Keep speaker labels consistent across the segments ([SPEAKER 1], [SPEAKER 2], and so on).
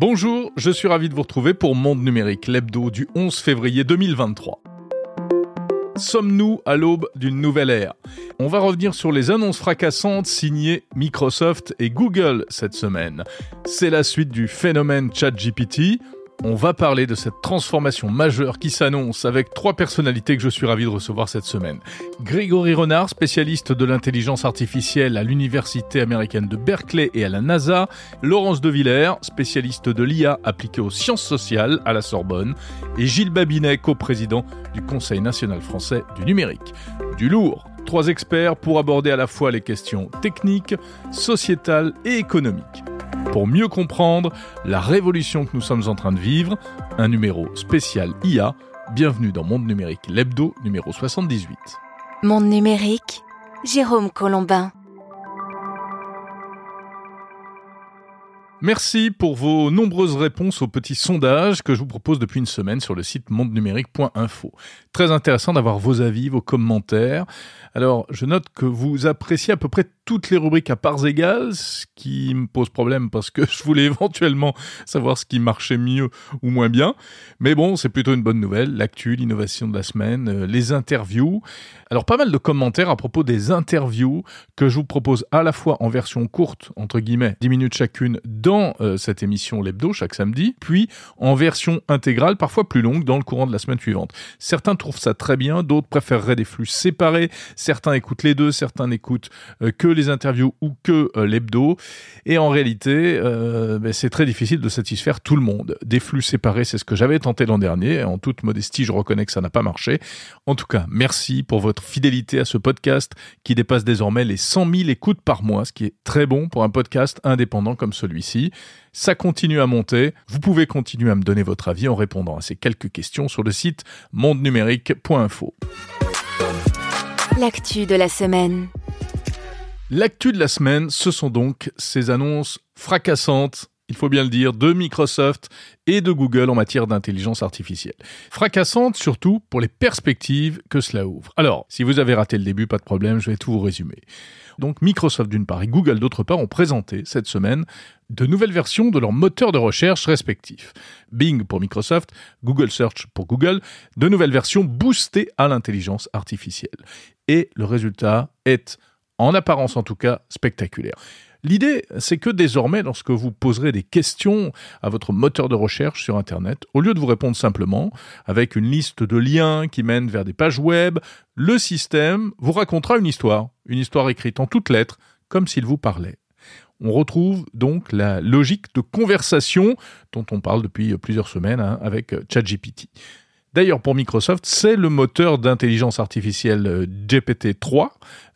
[SPEAKER 1] Bonjour, je suis ravi de vous retrouver pour Monde Numérique, l'hebdo du 11 février 2023. Sommes-nous à l'aube d'une nouvelle ère? On va revenir sur les annonces fracassantes signées Microsoft et Google cette semaine. C'est la suite du phénomène ChatGPT. On va parler de cette transformation majeure qui s'annonce avec trois personnalités que je suis ravi de recevoir cette semaine. Grégory Renard, spécialiste de l'intelligence artificielle à l'Université américaine de Berkeley et à la NASA. Laurence De Villers, spécialiste de l'IA appliquée aux sciences sociales à la Sorbonne. Et Gilles Babinet, co-président du Conseil national français du numérique. Du lourd Trois experts pour aborder à la fois les questions techniques, sociétales et économiques pour mieux comprendre la révolution que nous sommes en train de vivre, un numéro spécial IA. Bienvenue dans Monde Numérique, l'hebdo numéro 78.
[SPEAKER 2] Monde Numérique, Jérôme Colombin.
[SPEAKER 1] Merci pour vos nombreuses réponses au petit sondage que je vous propose depuis une semaine sur le site mondenumérique.info. Très intéressant d'avoir vos avis, vos commentaires. Alors, je note que vous appréciez à peu près toutes les rubriques à parts égales, ce qui me pose problème parce que je voulais éventuellement savoir ce qui marchait mieux ou moins bien. Mais bon, c'est plutôt une bonne nouvelle. L'actu, l'innovation de la semaine, euh, les interviews. Alors, pas mal de commentaires à propos des interviews que je vous propose à la fois en version courte, entre guillemets, 10 minutes chacune, dans euh, cette émission L'Hebdo chaque samedi, puis en version intégrale, parfois plus longue, dans le courant de la semaine suivante. Certains trouvent ça très bien, d'autres préféreraient des flux séparés, certains écoutent les deux, certains n'écoutent euh, que les interviews ou que euh, l'hebdo. Et en réalité, euh, ben, c'est très difficile de satisfaire tout le monde. Des flux séparés, c'est ce que j'avais tenté l'an dernier. En toute modestie, je reconnais que ça n'a pas marché. En tout cas, merci pour votre fidélité à ce podcast qui dépasse désormais les 100 000 écoutes par mois, ce qui est très bon pour un podcast indépendant comme celui-ci. Ça continue à monter. Vous pouvez continuer à me donner votre avis en répondant à ces quelques questions sur le site mondenumérique.info.
[SPEAKER 2] L'actu de la semaine.
[SPEAKER 1] L'actu de la semaine, ce sont donc ces annonces fracassantes il faut bien le dire, de Microsoft et de Google en matière d'intelligence artificielle. Fracassantes surtout pour les perspectives que cela ouvre. Alors, si vous avez raté le début, pas de problème, je vais tout vous résumer. Donc Microsoft d'une part et Google d'autre part ont présenté cette semaine de nouvelles versions de leurs moteurs de recherche respectifs. Bing pour Microsoft, Google Search pour Google, de nouvelles versions boostées à l'intelligence artificielle. Et le résultat est en apparence en tout cas, spectaculaire. L'idée, c'est que désormais, lorsque vous poserez des questions à votre moteur de recherche sur Internet, au lieu de vous répondre simplement avec une liste de liens qui mènent vers des pages web, le système vous racontera une histoire, une histoire écrite en toutes lettres, comme s'il vous parlait. On retrouve donc la logique de conversation dont on parle depuis plusieurs semaines hein, avec ChatGPT. D'ailleurs, pour Microsoft, c'est le moteur d'intelligence artificielle euh, GPT-3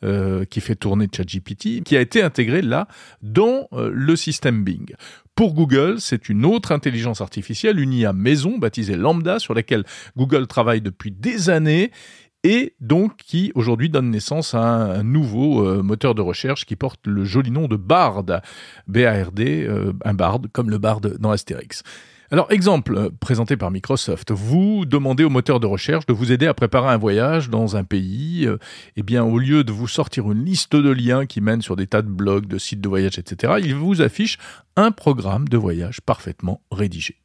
[SPEAKER 1] euh, qui fait tourner ChatGPT, qui a été intégré là dans euh, le système Bing. Pour Google, c'est une autre intelligence artificielle, une IA maison baptisée Lambda, sur laquelle Google travaille depuis des années et donc qui aujourd'hui donne naissance à un, nouveau moteur de recherche qui porte le joli nom de Bard, B-A-R-D, un Bard comme le Bard dans Astérix. Alors, exemple euh, présenté par Microsoft, vous demandez au moteur de recherche de vous aider à préparer un voyage dans un pays. Euh, eh bien, au lieu de vous sortir une liste de liens qui mènent sur des tas de blogs, de sites de voyage, etc., il vous affiche un programme de voyage parfaitement rédigé.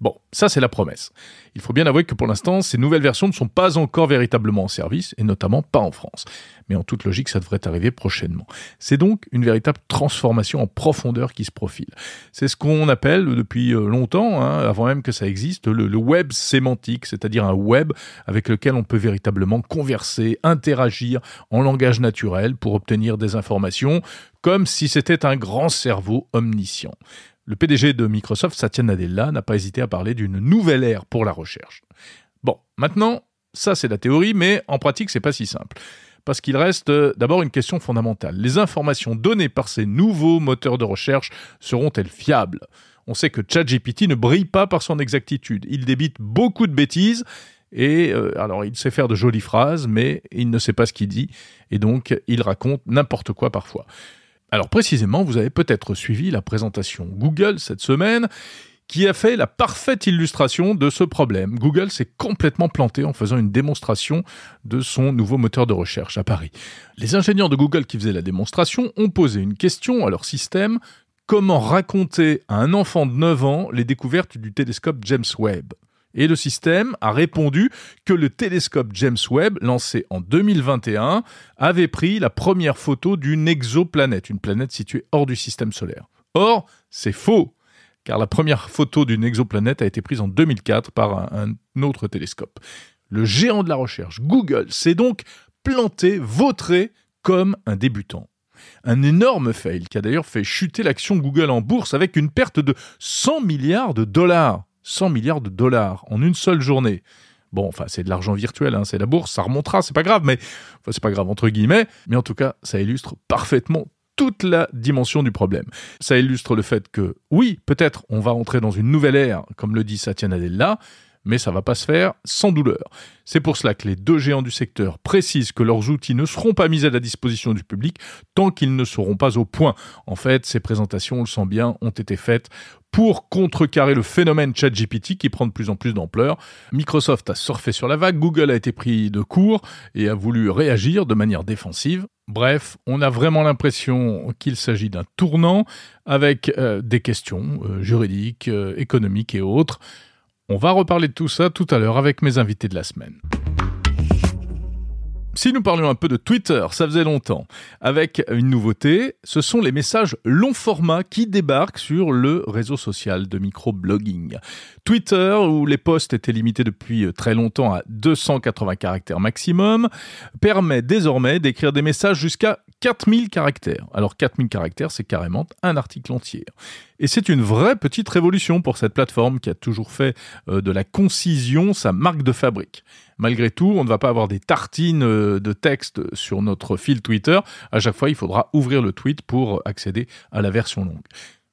[SPEAKER 1] Bon, ça c'est la promesse. Il faut bien avouer que pour l'instant, ces nouvelles versions ne sont pas encore véritablement en service, et notamment pas en France. Mais en toute logique, ça devrait arriver prochainement. C'est donc une véritable transformation en profondeur qui se profile. C'est ce qu'on appelle depuis euh, longtemps, hein, avant même que ça existe, le, le web sémantique, c'est-à-dire un web avec lequel on peut véritablement converser, interagir en langage naturel pour obtenir des informations, comme si c'était un grand cerveau omniscient. Le PDG de Microsoft, Satya Nadella, n'a pas hésité à parler d'une nouvelle ère pour la recherche. Bon, maintenant, ça c'est la théorie, mais en pratique, c'est pas si simple. Parce qu'il reste euh, d'abord une question fondamentale. Les informations données par ces nouveaux moteurs de recherche seront-elles fiables? On sait que ChatGPT ne brille pas par son exactitude. Il débite beaucoup de bêtises et euh, alors, il sait faire de jolies phrases, mais il ne sait pas ce qu'il dit, et donc il raconte n'importe quoi parfois. Alors précisément, vous avez peut-être suivi la présentation Google cette semaine qui a fait la parfaite illustration de ce problème. Google s'est complètement planté en faisant une démonstration de son nouveau moteur de recherche à Paris. Les ingénieurs de Google qui faisaient la démonstration ont posé une question à leur système comment raconter à un enfant de 9 ans les découvertes du télescope James Webb? Et le système a répondu que le télescope James Webb, lancé en 2021, avait pris la première photo d'une exoplanète, une planète située hors du système solaire. Or, c'est faux, car la première photo d'une exoplanète a été prise en 2004 par un, autre télescope. Le géant de la recherche, Google, s'est donc planté, vautré comme un débutant. Un énorme fail qui a d'ailleurs fait chuter l'action Google en bourse avec une perte de 100 milliards de dollars. 100 milliards de dollars en une seule journée. Bon, enfin, c'est de l'argent virtuel, hein, c'est la bourse, ça remontera, c'est pas grave, mais enfin, c'est pas grave entre guillemets, mais en tout cas, ça illustre parfaitement toute la dimension du problème. Ça illustre le fait que, oui, peut-être on va entrer dans une nouvelle ère, comme le dit Satya Nadella, mais ça va pas se faire sans douleur. C'est pour cela que les deux géants du secteur précisent que leurs outils ne seront pas mis à la disposition du public tant qu'ils ne seront pas au point. En fait, ces présentations, on le sent bien, ont été faites pour contrecarrer le phénomène ChatGPT qui prend de plus en plus d'ampleur. Microsoft a surfé sur la vague, Google a été pris de court et a voulu réagir de manière défensive. Bref, on a vraiment l'impression qu'il s'agit d'un tournant avec euh, des questions euh, juridiques, euh, économiques et autres. On va reparler de tout ça tout à l'heure avec mes invités de la semaine. Si nous parlions un peu de Twitter, ça faisait longtemps. Avec une nouveauté, ce sont les messages long format qui débarquent sur le réseau social de microblogging. Twitter, où les posts étaient limités depuis très longtemps à 280 caractères maximum, permet désormais d'écrire des messages jusqu'à 4000 caractères. Alors 4000 caractères, c'est carrément un article entier. Et c'est une vraie petite révolution pour cette plateforme qui a toujours fait euh, de la concision sa marque de fabrique. Malgré tout, on ne va pas avoir des tartines euh, de texte sur notre fil Twitter. À chaque fois, il faudra ouvrir le tweet pour accéder à la version longue.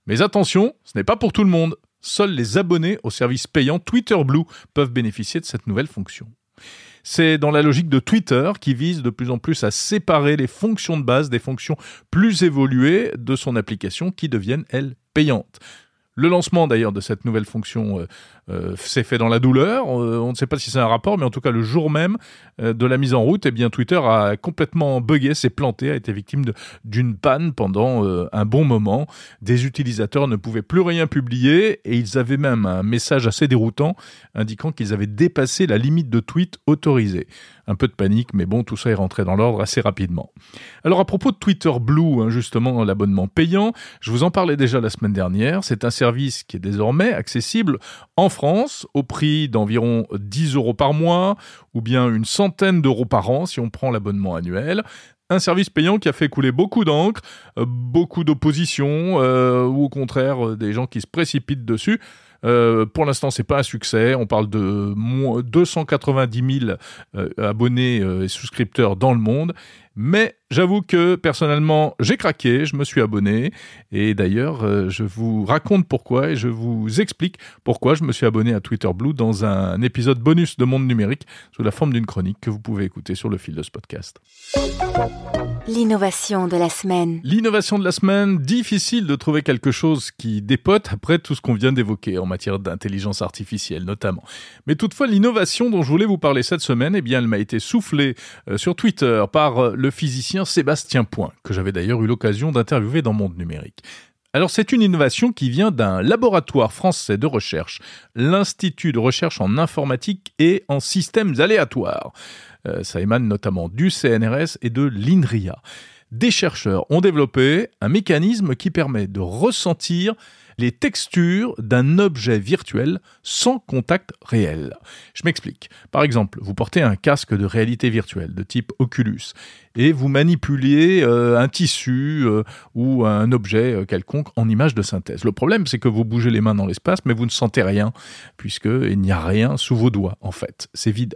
[SPEAKER 1] Mais attention, ce n'est pas pour tout le monde. Seuls les abonnés au service payant Twitter Blue peuvent bénéficier de cette nouvelle fonction. C'est dans la logique de Twitter qui vise de plus en plus à séparer les fonctions de base des fonctions plus évoluées de son application qui deviennent, elles, Le lancement d'ailleurs de cette nouvelle fonction euh, euh, s'est fait dans la douleur. Euh, on ne sait pas si c'est un rapport, mais en tout cas le jour même de la mise en route, eh Twitter a complètement bugué, s'est planté, a été victime d'une panne pendant un bon moment. Des utilisateurs ne pouvaient plus rien publier et ils avaient même un message assez déroutant indiquant qu'ils avaient dépassé la limite de tweets autorisée. Un peu de panique, mais bon, tout ça est rentré dans l'ordre assez rapidement. Alors à propos de Twitter Blue, hein, justement l'abonnement payant, je vous en parlais déjà la semaine dernière. C'est un service qui est désormais accessible en France au prix d'environ 10 euros par mois ou bien une centaine d'euros par an si on prend l'abonnement annuel un service payant qui a fait couler beaucoup d'encre, euh, beaucoup d'opposition, euh, ou au contraire euh, des gens qui se précipitent dessus. Euh, pour l'instant, c'est pas un succès. On parle de 290 000 euh, abonnés euh, et souscripteurs dans le monde. Mais j'avoue que personnellement, j'ai craqué, je me suis abonné. Et d'ailleurs, je vous raconte pourquoi et je vous explique pourquoi je me suis abonné à Twitter Blue dans un épisode bonus de Monde Numérique sous la forme d'une chronique que vous pouvez écouter sur le fil de ce podcast.
[SPEAKER 2] L'innovation de la semaine.
[SPEAKER 1] L'innovation de la semaine, difficile de trouver quelque chose qui dépote après tout ce qu'on vient d'évoquer en matière d'intelligence artificielle notamment. Mais toutefois, l'innovation dont je voulais vous parler cette semaine, eh bien, elle m'a été soufflée euh, sur Twitter par euh, le physicien Sébastien Point, que j'avais d'ailleurs eu l'occasion d'interviewer dans Monde Numérique. Alors c'est une innovation qui vient d'un laboratoire français de recherche, l'Institut de recherche en informatique et en systèmes aléatoires. Euh, ça émane notamment du CNRS et de l'INRIA. Des chercheurs ont développé un mécanisme qui permet de ressentir les textures d'un objet virtuel sans contact réel. Je m'explique. Par exemple, vous portez un casque de réalité virtuelle de type Oculus et vous manipulez euh, un tissu euh, ou un objet quelconque en image de synthèse. Le problème, c'est que vous bougez les mains dans l'espace, mais vous ne sentez rien, puisqu'il n'y a rien sous vos doigts, en fait. C'est vide.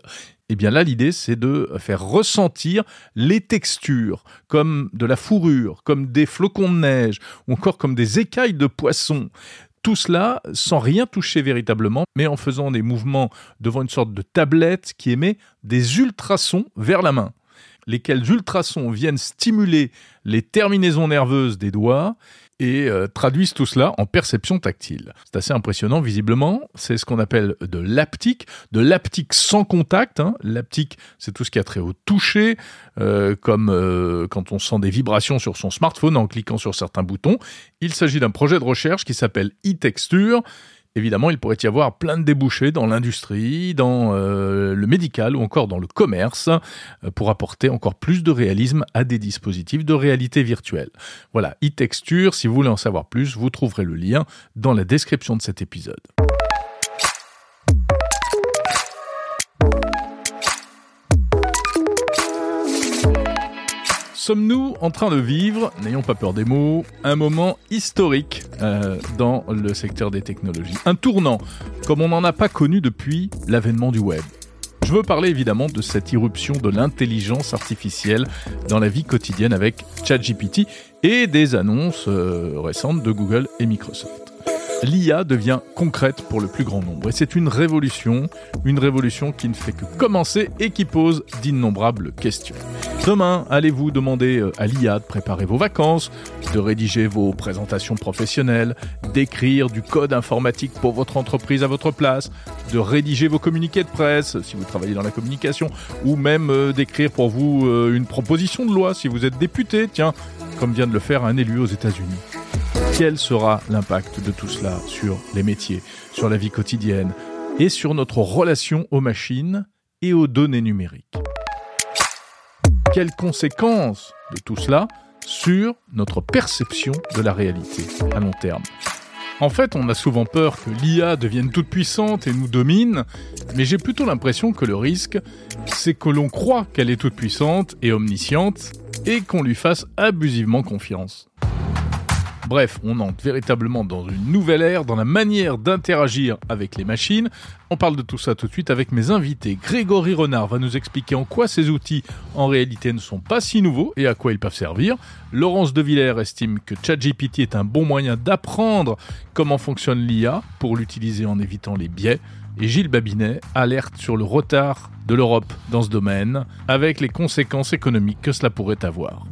[SPEAKER 1] Eh bien là, l'idée, c'est de faire ressentir les textures, comme de la fourrure, comme des flocons de neige, ou encore comme des écailles de poisson. Tout cela sans rien toucher véritablement, mais en faisant des mouvements devant une sorte de tablette qui émet des ultrasons vers la main lesquels ultrasons viennent stimuler les terminaisons nerveuses des doigts et euh, traduisent tout cela en perception tactile. C'est assez impressionnant visiblement, c'est ce qu'on appelle de l'aptique, de l'aptique sans contact. Hein. L'aptique, c'est tout ce qui a trait au toucher, euh, comme euh, quand on sent des vibrations sur son smartphone en cliquant sur certains boutons. Il s'agit d'un projet de recherche qui s'appelle e-texture Évidemment, il pourrait y avoir plein de débouchés dans l'industrie, dans euh, le médical ou encore dans le commerce euh, pour apporter encore plus de réalisme à des dispositifs de réalité virtuelle. Voilà, e-texture, si vous voulez en savoir plus, vous trouverez le lien dans la description de cet épisode. Sommes-nous en train de vivre, n'ayons pas peur des mots, un moment historique euh, dans le secteur des technologies? Un tournant comme on n'en a pas connu depuis l'avènement du web. Je veux parler évidemment de cette irruption de l'intelligence artificielle dans la vie quotidienne avec ChatGPT et des annonces euh, récentes de Google et Microsoft l'IA devient concrète pour le plus grand nombre. Et c'est une révolution, une révolution qui ne fait que commencer et qui pose d'innombrables questions. Demain, allez-vous demander euh, à l'IA de préparer vos vacances, de rédiger vos présentations professionnelles, d'écrire du code informatique pour votre entreprise à votre place, de rédiger vos communiqués de presse si vous travaillez dans la communication, ou même euh, d'écrire pour vous euh, une proposition de loi si vous êtes député, tiens, comme vient de le faire un élu aux États-Unis. Quel sera l'impact de tout cela sur les métiers, sur la vie quotidienne et sur notre relation aux machines et aux données numériques? Quelles conséquences de tout cela sur notre perception de la réalité à long terme? En fait, on a souvent peur que l'IA devienne toute puissante et nous domine, mais j'ai plutôt l'impression que le risque, c'est que l'on croit qu'elle est toute puissante et omnisciente, et qu'on lui fasse abusivement confiance. Bref, on entre véritablement dans une nouvelle ère dans la manière d'interagir avec les machines. On parle de tout ça tout de suite avec mes invités. Grégory Renard va nous expliquer en quoi ces outils en réalité ne sont pas si nouveaux et à quoi ils peuvent servir. Laurence Devillers estime que ChatGPT est un bon moyen d'apprendre comment fonctionne l'IA pour l'utiliser en évitant les biais. Et Gilles Babinet alerte sur le retard de l'Europe dans ce domaine, avec les conséquences économiques que cela pourrait avoir.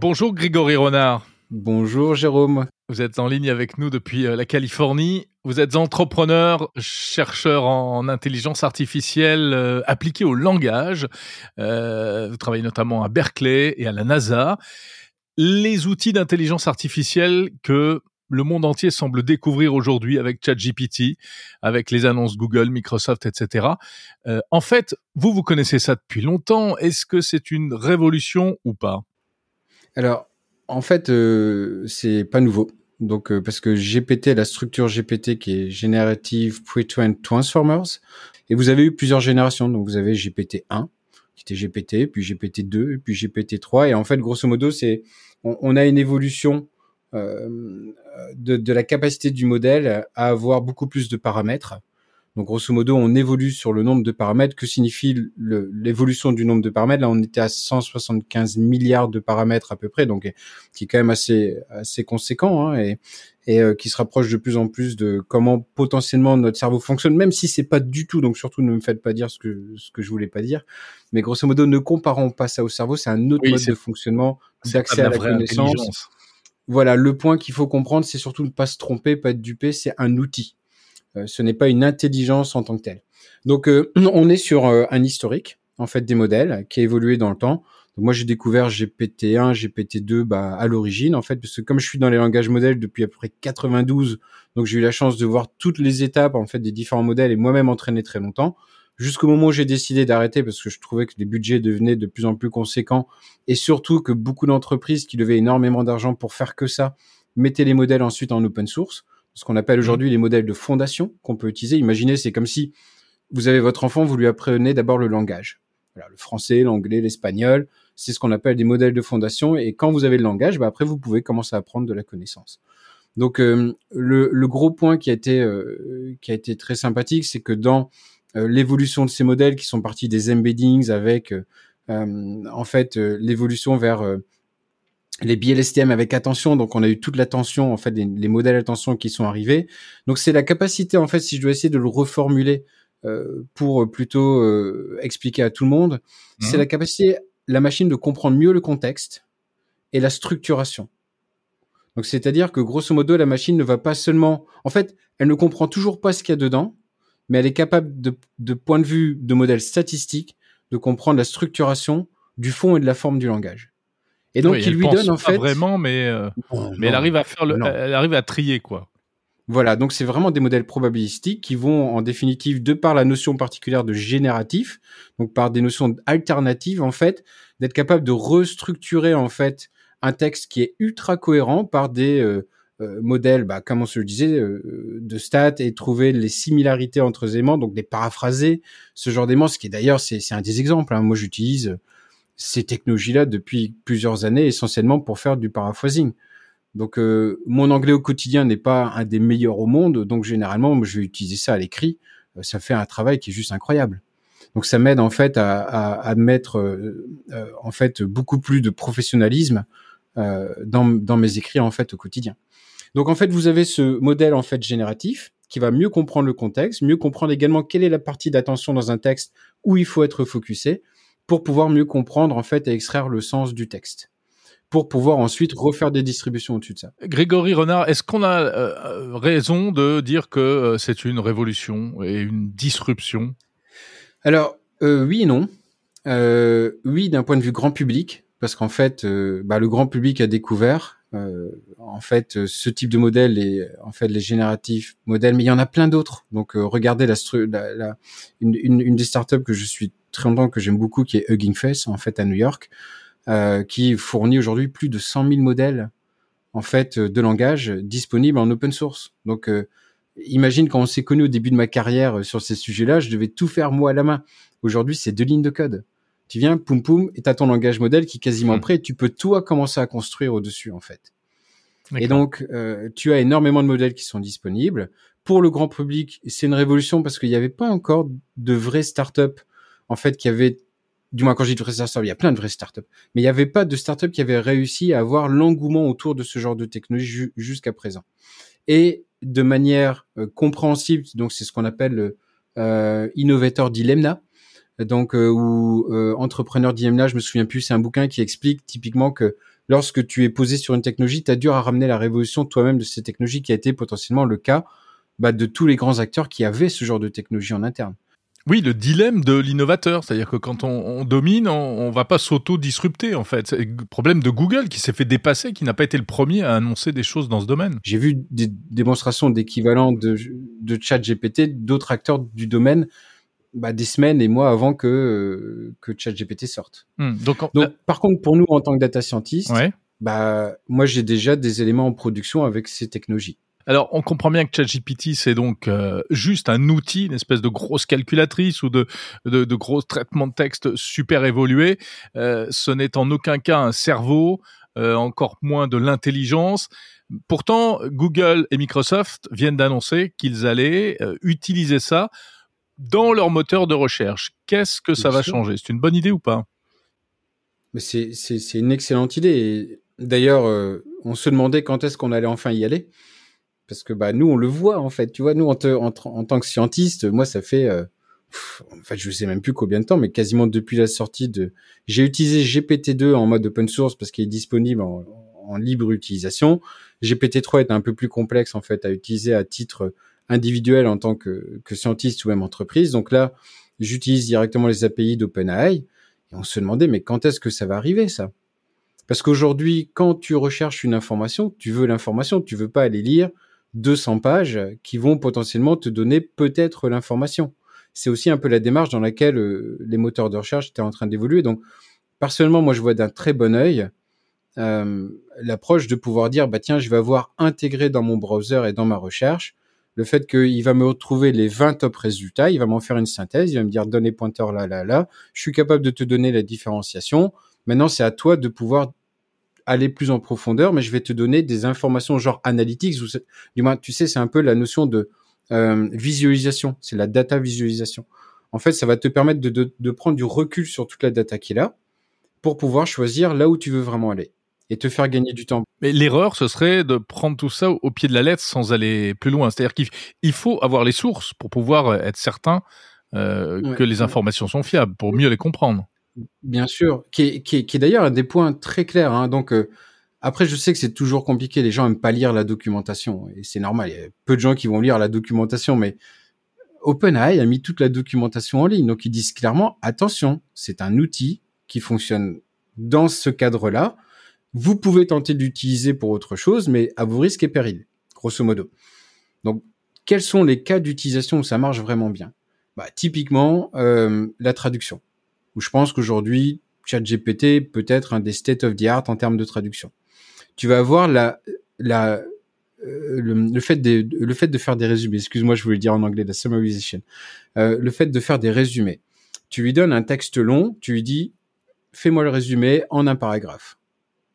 [SPEAKER 1] Bonjour Grégory Renard.
[SPEAKER 3] Bonjour Jérôme.
[SPEAKER 1] Vous êtes en ligne avec nous depuis euh, la Californie. Vous êtes entrepreneur, chercheur en intelligence artificielle euh, appliquée au langage. Euh, vous travaillez notamment à Berkeley et à la NASA. Les outils d'intelligence artificielle que le monde entier semble découvrir aujourd'hui avec ChatGPT, avec les annonces Google, Microsoft, etc. en fait, vous, vous connaissez ça depuis longtemps. Est-ce que c'est une révolution ou pas?
[SPEAKER 3] Alors, en fait, euh, c'est pas nouveau. Donc, euh, parce que GPT, la structure GPT qui est Generative Pre-trained Transformers, et vous avez eu plusieurs générations. Donc, vous avez GPT 1 qui était GPT, puis GPT 2, puis GPT 3, et en fait, grosso modo, c'est on, a une évolution euh, de, de, la capacité du modèle à avoir beaucoup plus de paramètres donc grosso modo, on évolue sur le nombre de paramètres. Que signifie l'évolution du nombre de paramètres? Là, on était à 175 milliards de paramètres à peu près, donc qui est quand même assez assez conséquent hein, et, et euh, qui se rapproche de plus en plus de comment potentiellement notre cerveau fonctionne, même si c'est pas du tout. Donc surtout, ne me faites pas dire ce que ce que je voulais pas dire. Mais grosso modo, ne comparons pas ça au cerveau. C'est un autre mode de fonctionnement d'accès à la connaissance. Voilà, le point qu'il faut comprendre, c'est surtout ne pas se tromper, pas être dupé. C'est un outil ce n'est pas une intelligence en tant que telle. Donc, euh, on est sur euh, un historique en fait des modèles qui a évolué dans le temps. Moi, j'ai découvert GPT-1, GPT-2 bah, à l'origine, en fait, parce que comme je suis dans les langages modèles depuis à peu près 92, donc j'ai eu la chance de voir toutes les étapes en fait des différents modèles et moi-même entraîner très longtemps, jusqu'au moment où j'ai décidé d'arrêter parce que je trouvais que les budgets devenaient de plus en plus conséquents et surtout que beaucoup d'entreprises qui levaient énormément d'argent pour faire que ça mettaient les modèles ensuite en open source ce qu'on appelle aujourd'hui mmh. les modèles de fondation qu'on peut utiliser. Imaginez, c'est comme si vous avez votre enfant, vous lui apprenez d'abord le langage. le français, l'anglais, l'espagnol, c'est ce qu'on appelle des modèles de fondation. Et quand vous avez le langage, bah après, vous pouvez commencer à apprendre de la connaissance. Donc, euh, le, gros point qui a été, euh, qui a été très sympathique, c'est que dans euh, l'évolution de ces modèles qui sont partis des embeddings avec, en fait, l'évolution vers les biais STM avec attention. Donc, on a eu toute l'attention, en fait, les, modèles attention qui sont arrivés. Donc, c'est la capacité, en fait, si je dois essayer de le reformuler euh, pour plutôt euh, expliquer à tout le monde, c'est mmh. la capacité, la machine de comprendre mieux le contexte et la structuration. Donc c'est-à-dire que grosso modo, la machine ne va pas seulement, en fait, elle ne comprend toujours pas ce qu'il y a dedans, mais elle est capable de, de point de vue de modèle statistique de comprendre la structuration du fond et de la forme du langage.
[SPEAKER 1] Et donc il lui donne en fait vraiment, mais euh, mais elle arrive à faire le, elle arrive à trier quoi.
[SPEAKER 3] Voilà, donc c'est vraiment des modèles probabilistiques qui vont en définitive, de par la notion particulière de génératif, donc par des notions alternatives en fait, d'être capable de restructurer en fait un texte qui est ultra cohérent par des euh, euh, modèles, bah, comme on se le disait, euh, de stats et trouver les similarités entre éléments, donc des paraphrasés, ce genre d'éléments, ce qui est d'ailleurs, c'est un des exemples. Hein. Moi, j'utilise ces technologies-là depuis plusieurs années, essentiellement pour faire du paraphrasing. Donc euh, mon anglais au quotidien n'est pas un des meilleurs au monde, donc généralement je vais utiliser ça à l'écrit. Euh, ça fait un travail qui est juste incroyable. Donc ça m'aide en fait à, à, mettre euh, en fait beaucoup plus de professionnalisme dans, dans mes écrits en fait au quotidien. Donc en fait vous avez ce modèle en fait génératif qui va mieux comprendre le contexte, mieux comprendre également quelle est la partie d'attention dans un texte où il faut être focusé pour pouvoir mieux comprendre en fait et extraire le sens du texte pour pouvoir ensuite refaire des distributions au-dessus de ça.
[SPEAKER 1] Grégory Renard, est-ce qu'on a euh, raison de dire que euh, c'est une révolution et une disruption?
[SPEAKER 3] Alors, euh, oui et non. Euh, oui, d'un point de vue grand public, parce qu'en fait, bah, le grand public a découvert en fait ce type de modèle et en fait les génératifs modèles, mais il y en a plein d'autres. Donc, regardez la, la, la une, une, des startups que je suis très longtemps que j'aime beaucoup, qui est Hugging Face, en fait à New York. Euh, qui fournit aujourd'hui plus de 100 000 modèles en fait de langage disponibles en open source. Donc euh, imagine quand on s'est connu au début de ma carrière euh, sur ces sujets-là, je devais tout faire moi à la main. Aujourd'hui, c'est deux lignes de code. Tu viens, poum poum, et t'as ton langage modèle qui est quasiment mmh. prêt. Et tu peux toi commencer à construire au-dessus en fait. Et donc, tu as énormément de modèles qui sont disponibles. Pour le grand public, c'est une révolution parce qu'il n'y avait pas encore de vraies startups en fait qui avaient du moins quand je dis de vraies startups, il y a plein de vraies startups, mais il n'y avait pas de startups qui avaient réussi à avoir l'engouement autour de ce genre de technologie jusqu'à présent. Et de manière euh, compréhensible, donc c'est ce qu'on appelle euh, innovateur dilemma, donc euh, ou euh, entrepreneur dilemma, je me souviens plus, c'est un bouquin qui explique typiquement que lorsque tu es posé sur une technologie, tu as dur à ramener la révolution toi-même de cette technologie qui a été potentiellement le cas bah, de tous les grands acteurs qui avaient ce genre de technologie en interne.
[SPEAKER 1] Oui, le dilemme de l'innovateur, c'est-à-dire que quand on, domine, on, ne va pas s'auto-disrupter en fait. C'est le problème de Google qui s'est fait dépasser, qui n'a pas été le premier à annoncer des choses dans ce domaine.
[SPEAKER 3] J'ai vu des démonstrations d'équivalent de, de chat GPT d'autres acteurs du domaine bah, des semaines et mois avant que euh, que ChatGPT sorte.
[SPEAKER 1] Hmm, donc,
[SPEAKER 3] par contre, pour nous en tant que data scientist, bah moi j'ai déjà des éléments en production avec ces technologies.
[SPEAKER 1] Alors, on comprend bien que ChatGPT, c'est donc euh, juste un outil, une espèce de grosse calculatrice ou de, de, de gros traitement de texte super évolué. Euh, ce n'est en aucun cas un cerveau, euh, encore moins de l'intelligence. Pourtant, Google et Microsoft viennent d'annoncer qu'ils allaient utiliser ça dans leur moteur de recherche. Qu'est-ce que ça va changer? C'est une bonne idée ou pas?
[SPEAKER 3] C'est une excellente idée. D'ailleurs, on se demandait quand est-ce qu'on allait enfin y aller. Parce que bah nous on le voit en fait. Tu vois nous en, en, tant que scientiste moi ça fait euh, en fait je sais même plus combien de temps mais quasiment depuis la sortie de j'ai utilisé GPT-2 en mode open source parce qu'il est disponible en, en, libre utilisation. GPT-3 est un peu plus complexe en fait à utiliser à titre individuel en tant que, que scientiste ou même entreprise donc là j'utilise directement les API d'OpenAI et on se demandait mais quand est-ce que ça va arriver ça? Parce qu'aujourd'hui, quand tu recherches une information, tu veux l'information, tu veux pas aller lire 200 pages qui vont potentiellement te donner peut-être l'information. C'est aussi un peu la démarche dans laquelle euh, les moteurs de recherche étaient en train d'évoluer. Donc, personnellement, moi, je vois d'un très bon œil euh, l'approche de pouvoir dire, bah tiens, je vais avoir intégré dans mon browser et dans ma recherche le fait qu'il va me retrouver les 20 top résultats, il va m'en faire une synthèse, il va me dire donne les pointeurs là, là, là, je suis capable de te donner la différenciation. Maintenant, c'est à toi de pouvoir aller plus en profondeur, mais je vais te donner des informations genre analytics, ou du moins, tu sais, c'est un peu la notion de euh, visualisation, c'est la data visualisation. En fait, ça va te permettre de, prendre du recul sur toute la data qui est là, pour pouvoir choisir là où tu veux vraiment aller et te faire gagner du temps.
[SPEAKER 1] Mais l'erreur, ce serait de prendre tout ça au pied de la lettre sans aller plus loin. C'est-à-dire qu'il faut avoir les sources pour pouvoir être certain euh, que les informations sont fiables, pour mieux les comprendre.
[SPEAKER 3] Bien sûr, qui est, qui est, qui est d'ailleurs un des points très clairs. Hein. Donc, euh, Après, je sais que c'est toujours compliqué. Les gens aiment pas lire la documentation et c'est normal. Il y a peu de gens qui vont lire la documentation, mais OpenAI a mis toute la documentation en ligne. Donc, ils disent clairement, attention, c'est un outil qui fonctionne dans ce cadre-là. Vous pouvez tenter de l'utiliser pour autre chose, mais à vos risques et périls, grosso modo. Donc, quels sont les cas d'utilisation où ça marche vraiment bien? Bah, Typiquement, euh, la traduction, où je pense qu'aujourd'hui, ChatGPT peut être un des state of the art en termes de traduction. Tu vas avoir la, la, euh, le, fait de, le fait de faire des résumés. Excuse-moi, je voulais dire en anglais, la summarization. Euh, le fait de faire des résumés. Tu lui donnes un texte long, tu lui dis, fais-moi le résumé en un paragraphe.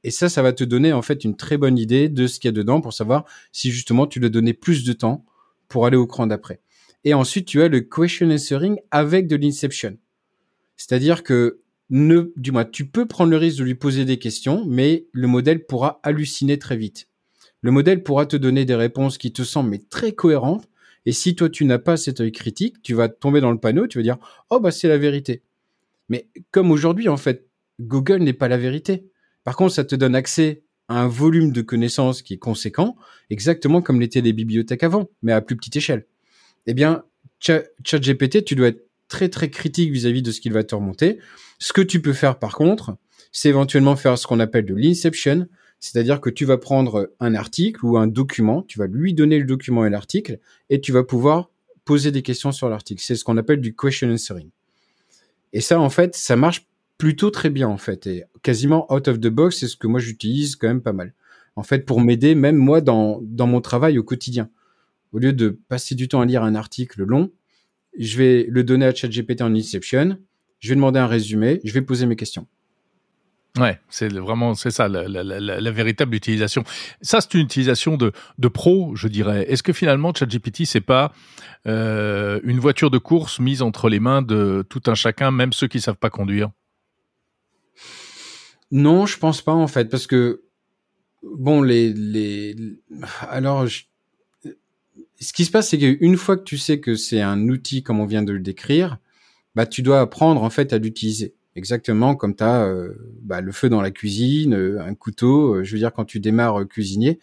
[SPEAKER 3] Et ça, ça va te donner en fait une très bonne idée de ce qu'il y a dedans pour savoir si justement tu lui donner plus de temps pour aller au cran d'après. Et ensuite, tu as le question answering avec de l'inception. C'est-à-dire que ne, du moins, tu peux prendre le risque de lui poser des questions, mais le modèle pourra halluciner très vite. Le modèle pourra te donner des réponses qui te semblent très cohérentes. Et si toi tu n'as pas cet œil critique, tu vas tomber dans le panneau, tu vas dire oh bah c'est la vérité. Mais comme aujourd'hui en fait, Google n'est pas la vérité. Par contre, ça te donne accès à un volume de connaissances qui est conséquent, exactement comme l'étaient les bibliothèques avant, mais à plus petite échelle. Eh bien, ChatGPT, tu dois être très très critique vis-à-vis de ce qu'il va te remonter. Ce que tu peux faire par contre, c'est éventuellement faire ce qu'on appelle de l'inception, c'est-à-dire que tu vas prendre un article ou un document, tu vas lui donner le document et l'article, et tu vas pouvoir poser des questions sur l'article. C'est ce qu'on appelle du question answering. Et ça, en fait, ça marche plutôt très bien, en fait. Et quasiment out of the box, c'est ce que moi j'utilise quand même pas mal. En fait, pour m'aider, même moi, dans, dans mon travail au quotidien. Au lieu de passer du temps à lire un article long, je vais le donner à ChatGPT en Inception, je vais demander un résumé, je vais poser mes questions.
[SPEAKER 1] Ouais, c'est vraiment c'est ça la, véritable utilisation. Ça, c'est une utilisation de, de pro, je dirais. Est-ce que finalement ChatGPT c'est pas euh, une voiture de course mise entre les mains de tout un chacun, même ceux qui savent pas conduire?
[SPEAKER 3] Non, je pense pas en fait, parce que bon les les alors ce qui se passe, c'est qu'une fois que tu sais que c'est un outil comme on vient de le décrire, bah tu dois apprendre en fait à l'utiliser. Exactement comme tu as euh, bah, le feu dans la cuisine, euh, un couteau. Euh, je veux dire, quand tu démarres cuisinier,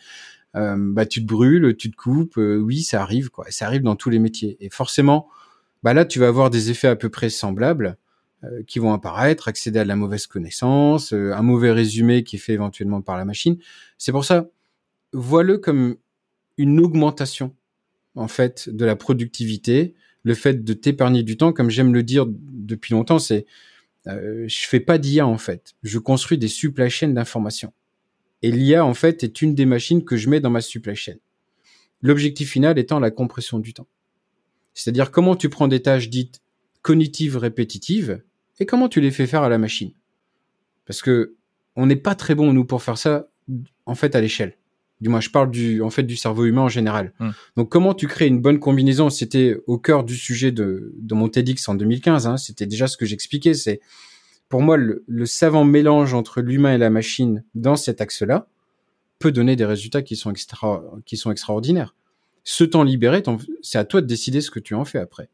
[SPEAKER 3] bah tu te brûles, tu te coupes. oui, ça arrive quoi. Ça arrive dans tous les métiers. Et forcément, bah là, tu vas avoir des effets à peu près semblables qui vont apparaître, accéder à la mauvaise connaissance, un mauvais résumé qui est fait éventuellement par la machine. C'est pour ça, vois-le comme une augmentation en fait de la productivité, le fait de t'épargner du temps, comme j'aime le dire depuis longtemps, c'est euh, je fais pas d'IA en fait, je construis des supply chains d'informations. Et l'IA en fait est une des machines que je mets dans ma supply chain. L'objectif final étant la compression du temps. C'est-à-dire comment tu prends des tâches dites cognitives répétitives et comment tu les fais faire à la machine? Parce que on n'est pas très bon nous pour faire ça en fait à l'échelle. Du moins, je parle du, en fait, du cerveau humain en général. Hmm. Donc, comment tu crées une bonne combinaison? C'était au cœur du sujet de, de mon TEDx en 2015. Hein, C'était déjà ce que j'expliquais. C'est pour moi le, savant mélange entre l'humain et la machine dans cet axe-là peut donner des résultats qui sont extra, qui sont extraordinaires. Ce temps libéré, c'est à toi de décider ce que tu en fais après.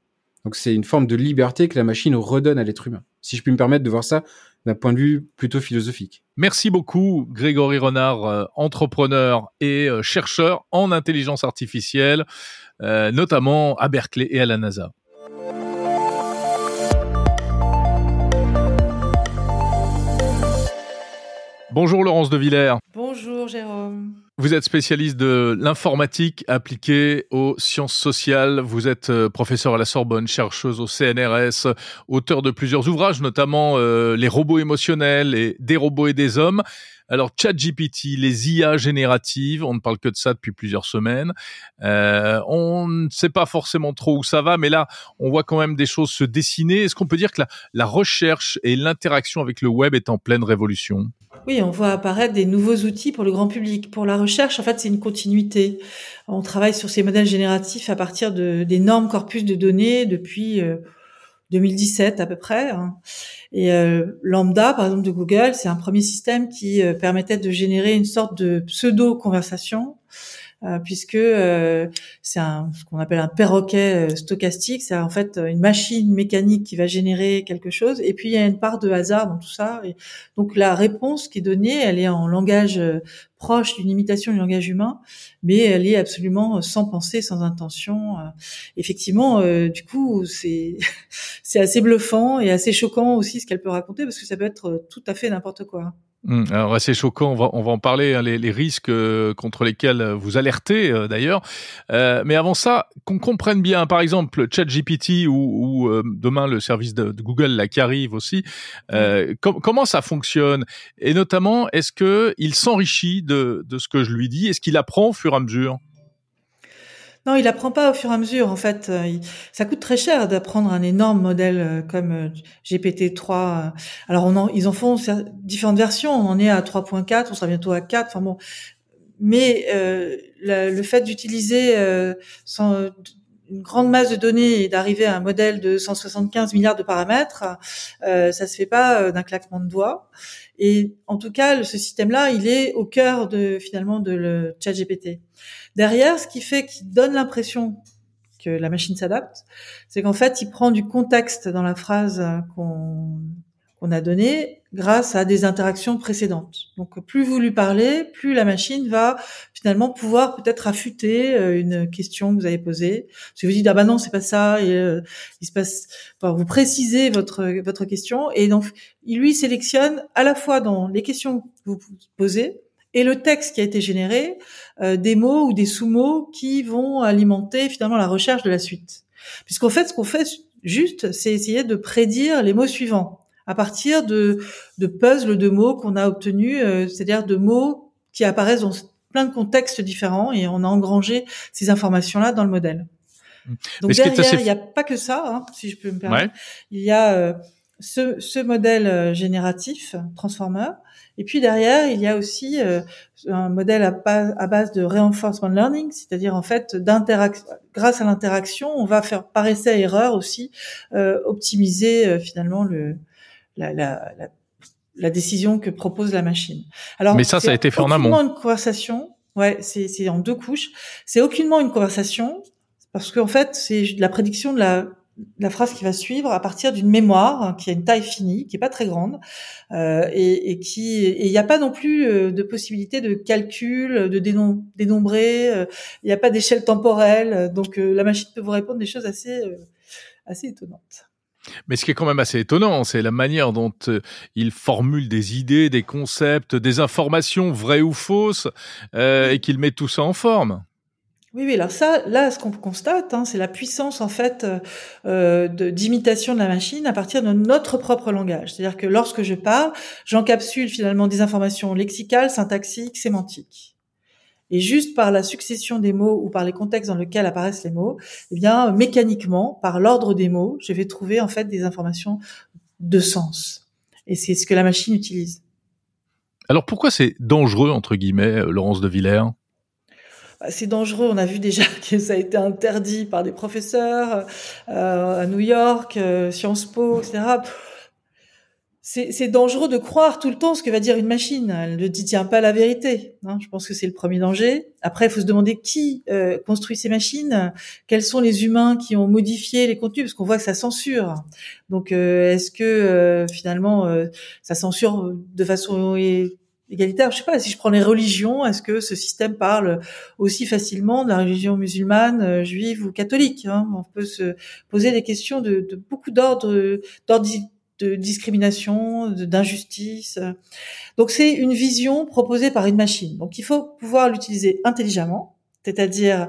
[SPEAKER 3] Donc, c'est une forme de liberté que la machine redonne à l'être humain. Si je puis me permettre de voir ça d'un point de vue plutôt philosophique.
[SPEAKER 1] Merci beaucoup, Grégory Renard, euh, entrepreneur et euh, chercheur en intelligence artificielle, euh, notamment à Berkeley et à la NASA. Bonjour Laurence de Villers.
[SPEAKER 4] Bonjour Jérôme.
[SPEAKER 1] Vous êtes spécialiste de l'informatique appliquée aux sciences sociales. Vous êtes euh, professeur à la Sorbonne, chercheuse au CNRS, auteur de plusieurs ouvrages, notamment euh, Les robots émotionnels et Des robots et des hommes. Alors ChatGPT, les IA génératives, on ne parle que de ça depuis plusieurs semaines. Euh, on ne sait pas forcément trop où ça va, mais là, on voit quand même des choses se dessiner. Est-ce qu'on peut dire que la, la recherche et l'interaction avec le web est en pleine révolution?
[SPEAKER 4] Oui, on voit apparaître des nouveaux outils pour le grand public. Pour la recherche, en fait, c'est une continuité. On travaille sur ces modèles génératifs à partir d'énormes corpus de données depuis 2017 euh, à peu près. Hein. Et euh, Lambda, par exemple, de Google, c'est un premier système qui euh, permettait de générer une sorte de pseudo-conversation puisque euh, c'est un, ce qu'on appelle un perroquet stochastique. C'est en fait une machine mécanique qui va générer quelque chose, et puis il y a une part de hasard dans tout ça. Et donc la réponse qui est donnée, elle est en langage proche d'une imitation du langage humain, mais elle est absolument sans pensée, sans intention. Effectivement, du coup, c'est assez bluffant et assez choquant aussi ce qu'elle peut raconter parce que ça peut être tout à fait n'importe quoi.
[SPEAKER 1] Hum, alors assez choquant, on va, on va en parler, hein, les, les, risques euh, contre lesquels vous alertez euh, d'ailleurs. Euh, mais avant ça, qu'on comprenne bien, par exemple, ChatGPT ou, ou demain le service de, Google là qui arrive aussi, comment ça fonctionne? Et notamment, est-ce que il s'enrichit de, de ce que je lui dis? Est-ce qu'il apprend au fur et à mesure?
[SPEAKER 4] Non, il apprend pas au fur et à mesure. En fait, euh, ça coûte très cher d'apprendre un énorme modèle euh, comme euh, GPT-3. Alors, on en, ils en font différentes versions. On en est à 3.4, on sera bientôt à 4. Enfin bon, mais euh, le, fait d'utiliser euh, une grande masse de données et d'arriver à un modèle de 175 milliards de paramètres, euh, ça se fait pas d'un claquement de doigts. Et en tout cas, ce système-là, il est au cœur de finalement de le. Derrière, ce qui fait qu'il donne l'impression que la machine s'adapte, c'est qu'en fait, il prend du contexte dans la phrase qu'on qu'on a donnée grâce à des interactions précédentes. Donc, plus vous lui parlez, plus la machine va finalement pouvoir peut-être affûter euh, une question que vous avez posée. Si vous dites ah bah non c'est pas ça, euh, il se passe, vous précisez votre votre question et donc il lui sélectionne à la fois dans les questions que vous posez et le texte qui a été généré, euh, des mots ou des sous-mots qui vont alimenter finalement la recherche de la suite. Puisqu'en fait, ce qu'on fait juste, c'est essayer de prédire les mots suivants à partir de, de puzzles de mots qu'on a obtenus, euh, c'est-à-dire de mots qui apparaissent dans plein de contextes différents et on a engrangé ces informations-là dans le modèle. Mmh. Donc derrière, il n'y a pas que ça, hein, si je peux me permettre. Il y a euh, ce, ce, modèle génératif, transformer, et puis derrière, il y a aussi euh, un modèle à, base de reinforcement learning, c'est-à-dire en fait grâce à l'interaction, on va faire par essai erreur aussi euh, optimiser euh, finalement le la, la, la, décision que propose la machine.
[SPEAKER 1] Alors, mais ça, ça a été fait en amont.
[SPEAKER 4] une conversation. Ouais, c'est en deux couches. C'est aucunement une conversation parce qu'en fait, c'est la prédiction de la la phrase qui va suivre à partir d'une mémoire qui a une taille finie, qui est pas très grande, euh, et, et, qui il n'y a pas non plus euh, de possibilité de calcul, de dénombrer, euh, il n'y a pas d'échelle temporelle, donc la machine peut vous répondre des choses assez assez étonnantes.
[SPEAKER 1] Mais ce qui est quand même assez étonnant, c'est la manière dont il formule des idées, des concepts, des informations vraies ou fausses, et qu'il met tout ça en forme.
[SPEAKER 4] Oui, oui. Alors ça, là, ce qu'on constate, hein, c'est la puissance en fait euh, d'imitation de, la machine à partir de notre propre langage. C'est-à-dire que lorsque je parle, j'encapsule finalement des informations lexicales, syntaxiques, sémantiques. Et juste par la succession des mots ou par les contextes dans lesquels apparaissent les mots, eh bien, mécaniquement, par l'ordre des mots, je vais trouver en fait des informations de sens. Et c'est ce que la machine utilise.
[SPEAKER 1] Alors pourquoi c'est dangereux entre guillemets, Laurence de Villers?
[SPEAKER 4] Bah, c'est dangereux. On a vu déjà que ça a été interdit par des professeurs euh, à New York, euh, Sciences Po, etc. C'est dangereux de croire tout le temps ce que va dire une machine. Elle ne tient pas la vérité. Hein. Je pense que c'est le premier danger. Après, il faut se demander qui euh, construit ces machines, quels sont les humains qui ont modifié les contenus, parce qu'on voit que ça censure. Donc, est-ce que finalement ça censure de façon égalitaire? Je sais pas si je prends les religions, est-ce que ce système parle aussi facilement de la religion musulmane, euh, juive ou catholique hein? On peut se poser des questions de, de beaucoup d'ordre, d'ordre de discrimination, d'injustice. Donc c'est une vision proposée par une machine. Donc il faut pouvoir l'utiliser intelligemment, c'est-à-dire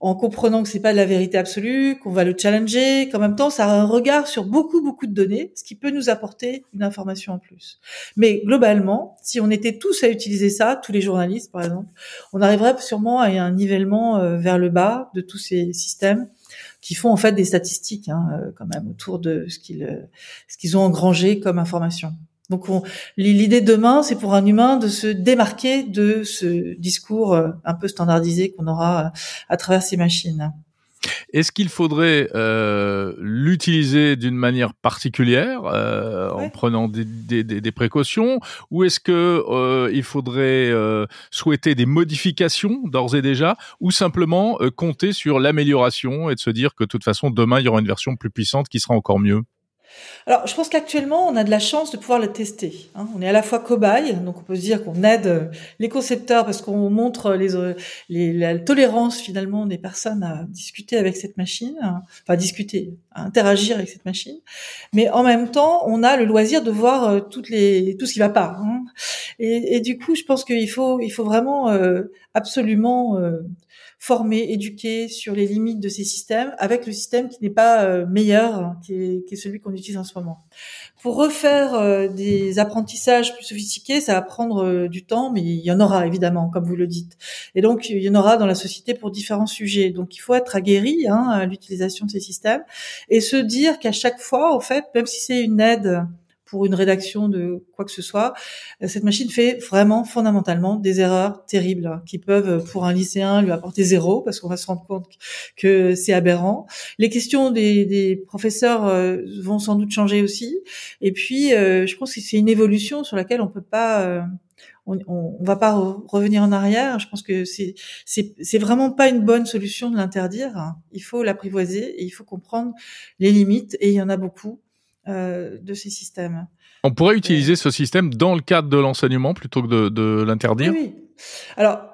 [SPEAKER 4] en comprenant que c'est pas de la vérité absolue, qu'on va le challenger, qu'en même temps ça a un regard sur beaucoup beaucoup de données, ce qui peut nous apporter une information en plus. Mais globalement, si on était tous à utiliser ça, tous les journalistes par exemple, on arriverait sûrement à un nivellement euh, vers le bas de tous ces systèmes qui font en fait des statistiques hein, euh, quand même autour de ce qu'ils euh, ce qu'ils ont engrangé comme information. Donc l'idée demain, c'est pour un humain de se démarquer de ce discours euh, un peu standardisé qu'on aura à travers ces machines.
[SPEAKER 1] Est-ce qu'il faudrait euh, l'utiliser d'une manière particulière, euh, en prenant des, des, des, précautions, ou est-ce que euh, il faudrait euh, souhaiter des modifications d'ores et déjà, ou simplement compter sur l'amélioration et de se dire que de toute façon demain il y aura une version plus puissante qui sera encore mieux?
[SPEAKER 4] Alors, je pense qu'actuellement, on a de la chance de pouvoir le tester. Hein. On est à la fois cobaye, donc on peut se dire qu'on aide euh, les concepteurs parce qu'on montre les, euh, les, la tolérance finalement des personnes à discuter avec cette machine, hein. enfin discuter, à interagir avec cette machine. Mais en même temps, on a le loisir de voir euh, toutes les tout ce qui va pas. Hein. Et, et, du coup, je pense qu'il faut il faut vraiment absolument former, éduquer sur les limites de ces systèmes avec le système qui n'est pas euh, meilleur, qui est, qui est, celui qu'on utilise en ce moment. Pour refaire euh, des apprentissages plus sophistiqués, ça va prendre euh, du temps, mais il y en aura évidemment, comme vous le dites. Et donc, il y en aura dans la société pour différents sujets. Donc, il faut être aguerri hein, à l'utilisation de ces systèmes et se dire qu'à chaque fois, en fait, même si c'est une aide pour une rédaction de quoi que ce soit, euh, cette machine fait vraiment fondamentalement des erreurs terribles qui peuvent, pour un lycéen, lui apporter zéro parce qu'on va se rendre compte que c'est aberrant. Les questions des, des professeurs euh, vont sans doute changer aussi. Et puis, euh, je pense que c'est une évolution sur laquelle on peut pas on, on, va pas revenir en arrière. Je pense que c'est vraiment pas une bonne solution de l'interdire. Il faut l'apprivoiser et il faut comprendre les limites et il y en a beaucoup. Euh, de ces systèmes.
[SPEAKER 1] On pourrait utiliser ce système dans le cadre de l'enseignement plutôt que de, de l'interdire?
[SPEAKER 4] Oui. Alors,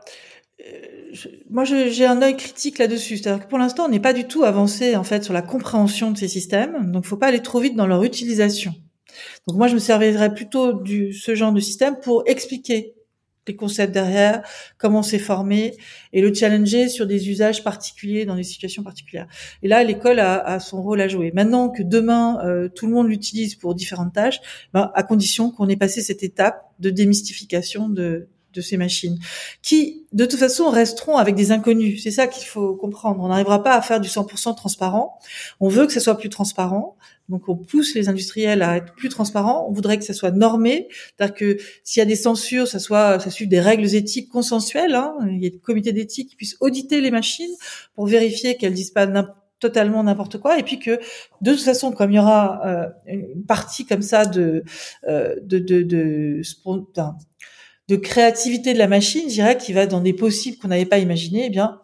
[SPEAKER 4] euh, moi, j'ai un œil critique là-dessus. C'est-à-dire que pour l'instant, on n'est pas du tout avancé en fait sur la compréhension de ces systèmes. Donc, il faut pas aller trop vite dans leur utilisation. Donc, moi, je me servirais plutôt de ce genre de système pour expliquer les concepts derrière, comment c'est formé, et le challenger sur des usages particuliers dans des situations particulières. Et là, l'école a, a, son rôle à jouer. Maintenant que demain euh, tout le monde l'utilise pour différentes tâches, ben, à condition qu'on ait passé cette étape de démystification de, de ces machines, qui de toute façon resteront avec des inconnus. C'est ça qu'il faut comprendre. On n'arrivera pas à faire du 100% transparent. On veut que ça soit plus transparent. Donc on pousse les industriels à être plus transparents. On voudrait que ça soit normé, c'est-à-dire que s'il y a des censures, ça soit ça suive des règles éthiques consensuelles. Hein. Il y a des comités d'éthique qui puissent auditer les machines pour vérifier qu'elles disent pas totalement n'importe quoi et puis que de toute façon comme il y aura euh, une partie comme ça de euh, de de, de, de créativité de la machine, je dirais, qui va dans des possibles qu'on n'avait pas imaginés, eh bien,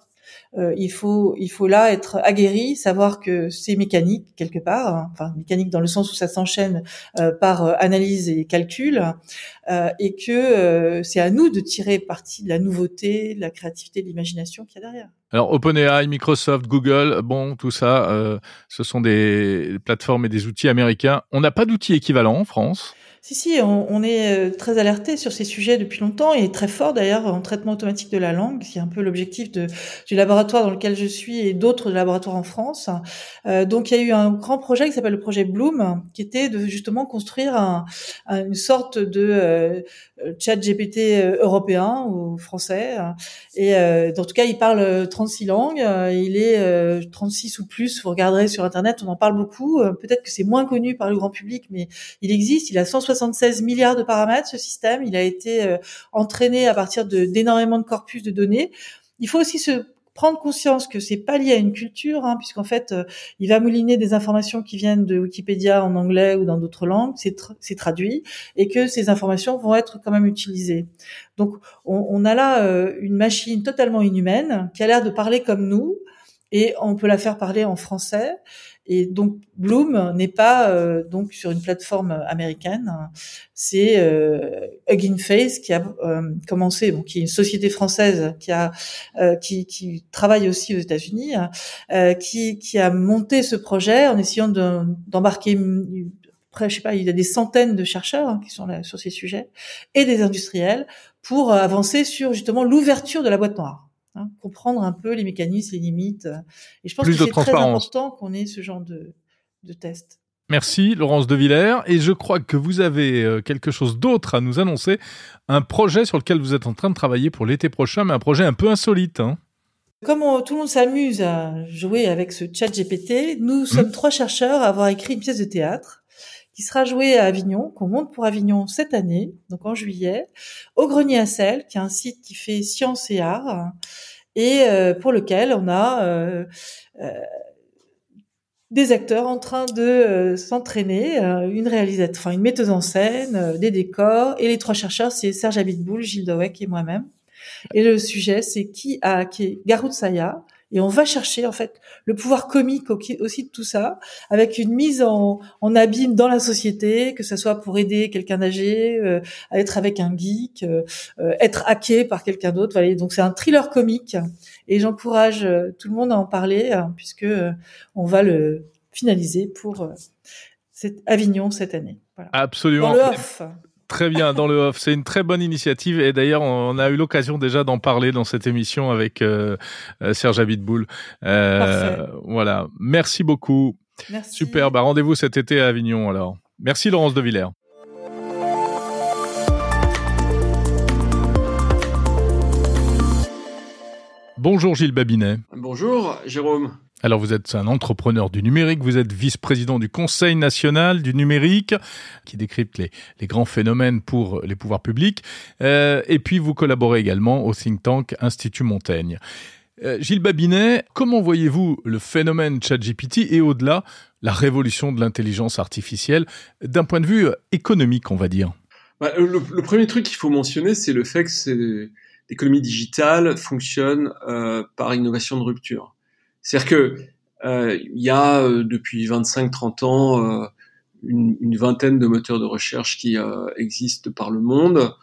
[SPEAKER 4] euh, il faut il faut là être aguerri, savoir que c'est mécanique quelque part, hein, enfin mécanique dans le sens où ça s'enchaîne euh, par euh, analyse et calcul, euh, et que euh, c'est à nous de tirer parti de la nouveauté, de la créativité, de l'imagination qu'il y a derrière.
[SPEAKER 1] Alors OpenAI, Microsoft, Google, bon tout ça, ce sont des plateformes et des outils américains. On n'a pas d'outils équivalents en France.
[SPEAKER 4] Si, si, on, on est euh, très alerté sur ces sujets depuis longtemps et très fort d'ailleurs en traitement automatique de la langue, c'est un peu l'objectif du laboratoire dans lequel je suis et d'autres laboratoires en France. Euh, donc il y a eu un grand projet qui s'appelle le projet Bloom, qui était de justement construire un, une sorte de euh, chat GPT euh, européen ou français. Et euh, en tout cas, il parle 36 langues, il est 36 ou plus, vous regarderez sur Internet, on en parle beaucoup. Peut-être que c'est moins connu par le grand public, mais il existe, il a 160 76 milliards de paramètres, ce système. Il a été euh, entraîné à partir d'énormément de, corpus de données. Il faut aussi se prendre conscience que c'est pas lié à une culture, hein, puisqu'en fait, euh, il va mouliner des informations qui viennent de Wikipédia en anglais ou dans d'autres langues, c'est traduit, et que ces informations vont être quand même utilisées. Donc, on, a là euh, une machine totalement inhumaine qui a l'air de parler comme nous, et on peut la faire parler en français. Et donc Bloom n'est pas euh, donc sur une plateforme américaine, c'est euh, Hugging Face qui a euh, commencé, bon, qui est une société française qui a euh, qui, qui, travaille aussi aux États-Unis, qui, qui a monté ce projet en essayant d'embarquer après, je sais pas, il y a des centaines de chercheurs hein, qui sont là sur ces sujets et des industriels pour avancer sur justement l'ouverture de la boîte noire. Hein, comprendre un peu les mécanismes, les limites. Et je pense que c'est très important qu'on ait ce genre de, de test.
[SPEAKER 1] Merci Laurence De Villers. Et je crois que vous avez euh, quelque chose d'autre à nous annoncer, un projet sur lequel vous êtes en train de travailler pour l'été prochain, mais un projet un peu insolite. Hein.
[SPEAKER 4] Comme tout le monde s'amuse à jouer avec ce chat GPT, nous mmh. sommes trois chercheurs à avoir écrit une pièce de théâtre qui sera joué à Avignon, qu'on monte pour Avignon cette année, donc en juillet, au Grenier à Sel, qui est un site qui fait sciences et arts. et pour lequel on a des acteurs en train de s'entraîner, une réalisatrice, enfin une metteuse en scène, des décors, et les trois chercheurs, c'est Serge Abitboul, Gilles Dowek et moi-même. Et le sujet, c'est qui a qui Garou Saya, et on va chercher en fait le pouvoir comique aussi de tout ça, avec une mise en, en abîme dans la société, que ce soit pour aider quelqu'un âgé, euh, à être avec un geek, euh, euh, être hacké par quelqu'un d'autre. Voilà. Donc c'est un thriller comique, et j'encourage tout le monde à en parler hein, puisque on va le finaliser pour Avignon cette année.
[SPEAKER 1] Voilà. Absolument.
[SPEAKER 4] Dans le off.
[SPEAKER 1] Très bien, dans le off. C'est une très bonne initiative et d'ailleurs, on a eu l'occasion déjà d'en parler dans cette émission avec euh, euh Serge Abitboul. Euh, voilà. Merci beaucoup.
[SPEAKER 4] Merci.
[SPEAKER 1] Super. Bah, rendez-vous cet été à Avignon alors. Merci Laurence de Villers. Bonjour Gilles Babinet.
[SPEAKER 5] Bonjour Jérôme.
[SPEAKER 1] Alors vous êtes un entrepreneur du numérique, vous êtes vice-président du Conseil national du numérique, qui décrypte les, grands phénomènes pour les pouvoirs publics, euh, et puis vous collaborez également au think tank Institut Montaigne. Euh, Gilles Babinet, comment voyez-vous le phénomène ChatGPT et au-delà la révolution de l'intelligence artificielle d'un point de vue économique, on va dire?
[SPEAKER 5] Bah, le, premier truc qu'il faut mentionner, c'est le fait que l'économie digitale fonctionne euh, par innovation de rupture. C'est-à-dire que euh, il y a euh, depuis 25-30 ans euh, une, une, vingtaine de moteurs de recherche qui existent par le monde.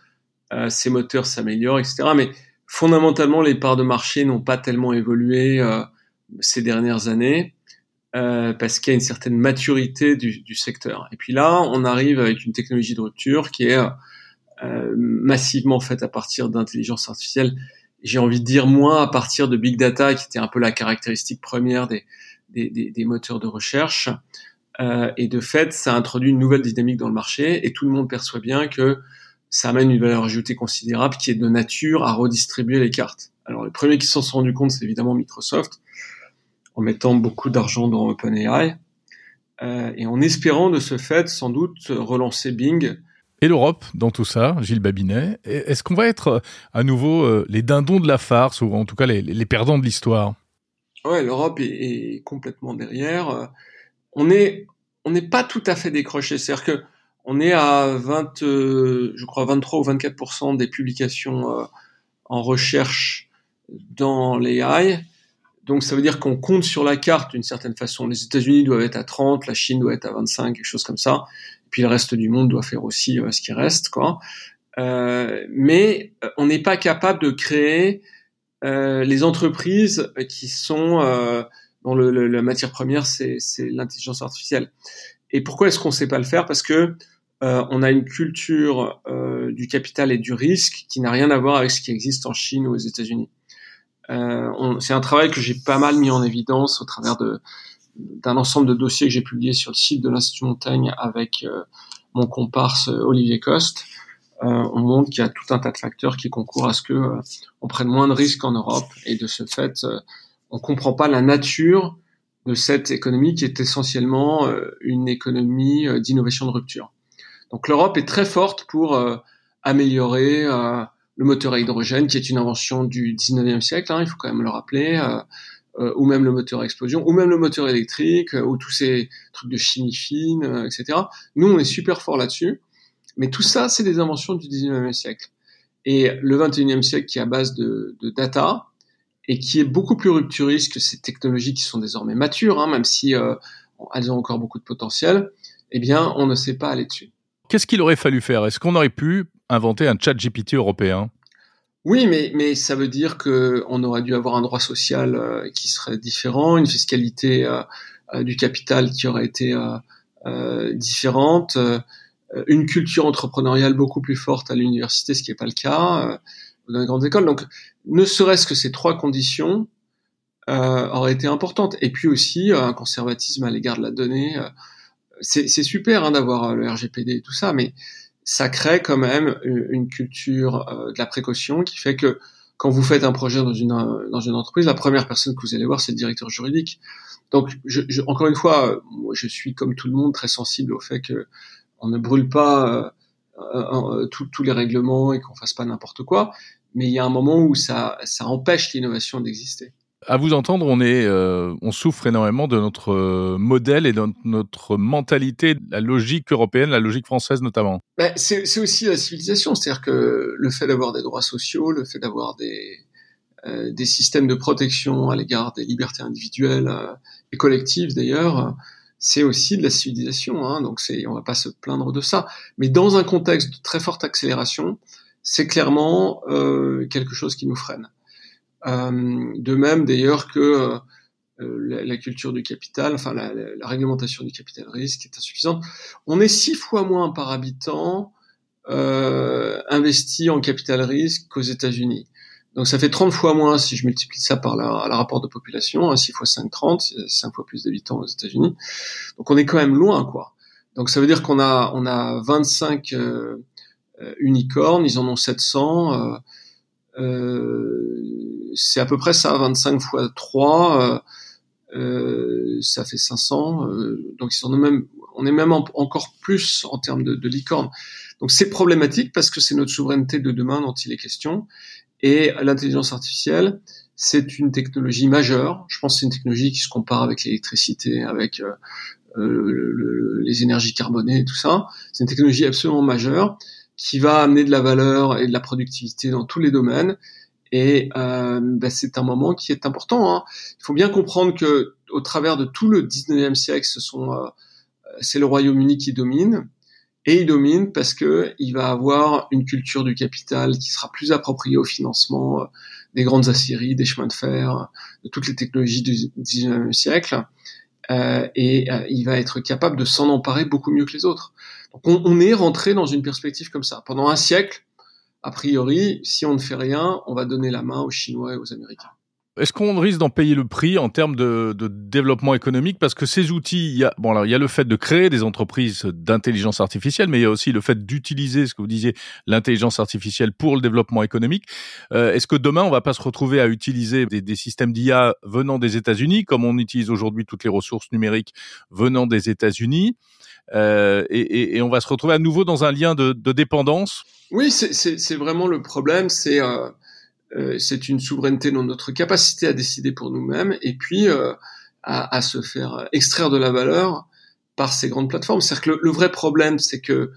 [SPEAKER 5] ces moteurs s'améliorent, etc. Mais fondamentalement, les parts de marché n'ont pas tellement évolué ces dernières années. Euh, parce qu'il y a une certaine maturité du, du, secteur. Et puis là, on arrive avec une technologie de rupture qui est euh, massivement faite à partir d'intelligence artificielle j'ai envie de dire moins à partir de big data, qui était un peu la caractéristique première des, des, des, des moteurs de recherche. Euh, et de fait, ça introduit une nouvelle dynamique dans le marché, et tout le monde perçoit bien que ça amène une valeur ajoutée considérable qui est de nature à redistribuer les cartes. Alors, les premiers qui s'en sont rendus compte, c'est évidemment Microsoft, en mettant beaucoup d'argent dans OpenAI, euh, et en espérant de ce fait, sans doute, relancer Bing
[SPEAKER 1] et l'Europe dans tout ça, Gilles Babinet. Est-ce qu'on va être euh, à nouveau euh, les dindons de la farce ou en tout cas les, perdants de l'histoire?
[SPEAKER 5] Ouais, l'Europe est, complètement derrière. On est, on n'est pas tout à fait décroché. C'est-à-dire que on est à 20, euh, je crois 23 ou 24% des publications euh, en recherche dans l'AI. Donc ça veut dire qu'on compte sur la carte d'une certaine façon. Les États-Unis doivent être à 30, la Chine doit être à 25, quelque chose comme ça puis le reste du monde doit faire aussi euh, ce qui reste, quoi. Euh, mais euh, on n'est pas capable de créer euh, les entreprises qui sont euh, dont le, le, la matière première c'est l'intelligence artificielle. Et pourquoi est-ce qu'on ne sait pas le faire? Parce que euh, on a une culture du capital et du risque qui n'a rien à voir avec ce qui existe en Chine ou aux États-Unis. c'est un travail que j'ai pas mal mis en évidence au travers de d'un ensemble de dossiers que j'ai publiés sur le site de l'Institut Montaigne avec euh, mon comparse euh, Olivier Coste, euh, on montre qu'il y a tout un tas de facteurs qui concourent à ce que on prenne moins de risques en Europe et de ce fait, on comprend pas la nature de cette économie qui est essentiellement une économie d'innovation de rupture. Donc l'Europe est très forte pour améliorer le moteur à hydrogène, qui est une invention du 19e siècle, hein, il faut quand même le rappeler, ou même le moteur à explosion, ou même le moteur électrique, euh, ou tous ces trucs de chimie fine, euh, etc. Nous, on est super fort là-dessus, mais tout ça, c'est des inventions du 19e siècle. Et le 21e siècle qui est à base de, de data, et qui est beaucoup plus rupturiste que ces technologies qui sont désormais matures, hein, même si euh, elles ont encore beaucoup de potentiel, eh bien, on ne sait pas aller dessus.
[SPEAKER 1] Qu'est-ce qu'il aurait fallu faire? Est-ce qu'on aurait pu inventer un chat GPT européen?
[SPEAKER 5] Oui, mais, mais ça veut dire qu'on aurait dû avoir un droit social euh, qui serait différent, une fiscalité euh, euh, du capital qui aurait été différente, une culture entrepreneuriale beaucoup plus forte à l'université, ce qui n'est pas le cas dans les grandes écoles. Donc, ne serait-ce que ces trois conditions auraient été importantes. Et puis aussi un conservatisme à l'égard de la donnée. c'est super hein, d'avoir le RGPD et tout ça, mais ça crée quand même une culture euh, de la précaution qui fait que quand vous faites un projet dans une dans une entreprise, la première personne que vous allez voir, c'est le directeur juridique. Donc, je, je, encore une fois, moi, je suis comme tout le monde très sensible au fait que on ne brûle pas euh, euh, tous les règlements et qu'on fasse pas n'importe quoi. mais il y a un moment où ça, ça empêche l'innovation d'exister.
[SPEAKER 1] À vous entendre, on est, euh, on souffre énormément de notre euh, modèle et de notre mentalité, la logique européenne, la logique française notamment.
[SPEAKER 5] Ben, c'est aussi la civilisation, c'est-à-dire que le fait d'avoir des droits sociaux, le fait d'avoir des, euh, des systèmes de protection à l'égard des libertés individuelles et collectives d'ailleurs, c'est aussi de la civilisation. Hein, donc c'est, on va pas se plaindre de ça. Mais dans un contexte de très forte accélération, c'est clairement quelque chose qui nous freine. Euh, de même d'ailleurs que euh, la, la, culture du capital, enfin la, la, réglementation du capital risque est insuffisante. On est six fois moins par habitant euh, investi en capital risque qu'aux États-Unis. Donc ça fait 30 fois moins si je multiplie ça par la, la rapport de population, hein, 6 fois 5, 30, 5 fois plus d'habitants aux États-Unis. Donc on est quand même loin, quoi. Donc ça veut dire qu'on a on a 25 euh, unicornes, ils en ont 700. Euh, euh c'est à peu près ça, 25 fois 3, euh, euh, ça fait 500. Euh, donc ils même, on est même encore plus en termes de, licorne. Donc c'est problématique parce que c'est notre souveraineté de demain dont il est question. Et l'intelligence artificielle, c'est une technologie majeure. Je pense que c'est une technologie qui se compare avec l'électricité, avec euh, le, les énergies carbonées et tout ça. C'est une technologie absolument majeure qui va amener de la valeur et de la productivité dans tous les domaines et euh, ben, c'est un moment qui est important. Hein. Il faut bien comprendre que au travers de tout le 19e siècle, ce sont euh, c'est le Royaume-Uni qui domine. Et il domine parce que il va avoir une culture du capital qui sera plus appropriée au financement euh, des grandes aciéries, des chemins de fer, de toutes les technologies du 19e siècle. Euh, et euh, il va être capable de s'en emparer beaucoup mieux que les autres. Donc on, on est rentré dans une perspective comme ça. Pendant un siècle, a priori, si on ne fait rien, on va donner la main aux Chinois et aux Américains.
[SPEAKER 1] Est-ce qu'on risque d'en payer le prix en termes de, de, développement économique? Parce que ces outils, il y a, bon, alors, il y a le fait de créer des entreprises d'intelligence artificielle, mais il y a aussi le fait d'utiliser, ce que vous disiez, l'intelligence artificielle pour le développement économique. Euh, Est-ce que demain, on va pas se retrouver à utiliser des, des systèmes d'IA venant des États-Unis, comme on utilise aujourd'hui toutes les ressources numériques venant des États-Unis? Euh, et, et, et, on va se retrouver à nouveau dans un lien de, de dépendance?
[SPEAKER 5] Oui, c'est vraiment le problème. C'est euh c'est une souveraineté dans notre capacité à décider pour nous-mêmes et puis euh, à, à, se faire extraire de la valeur par ces grandes plateformes. C'est-à-dire que le, vrai problème, c'est que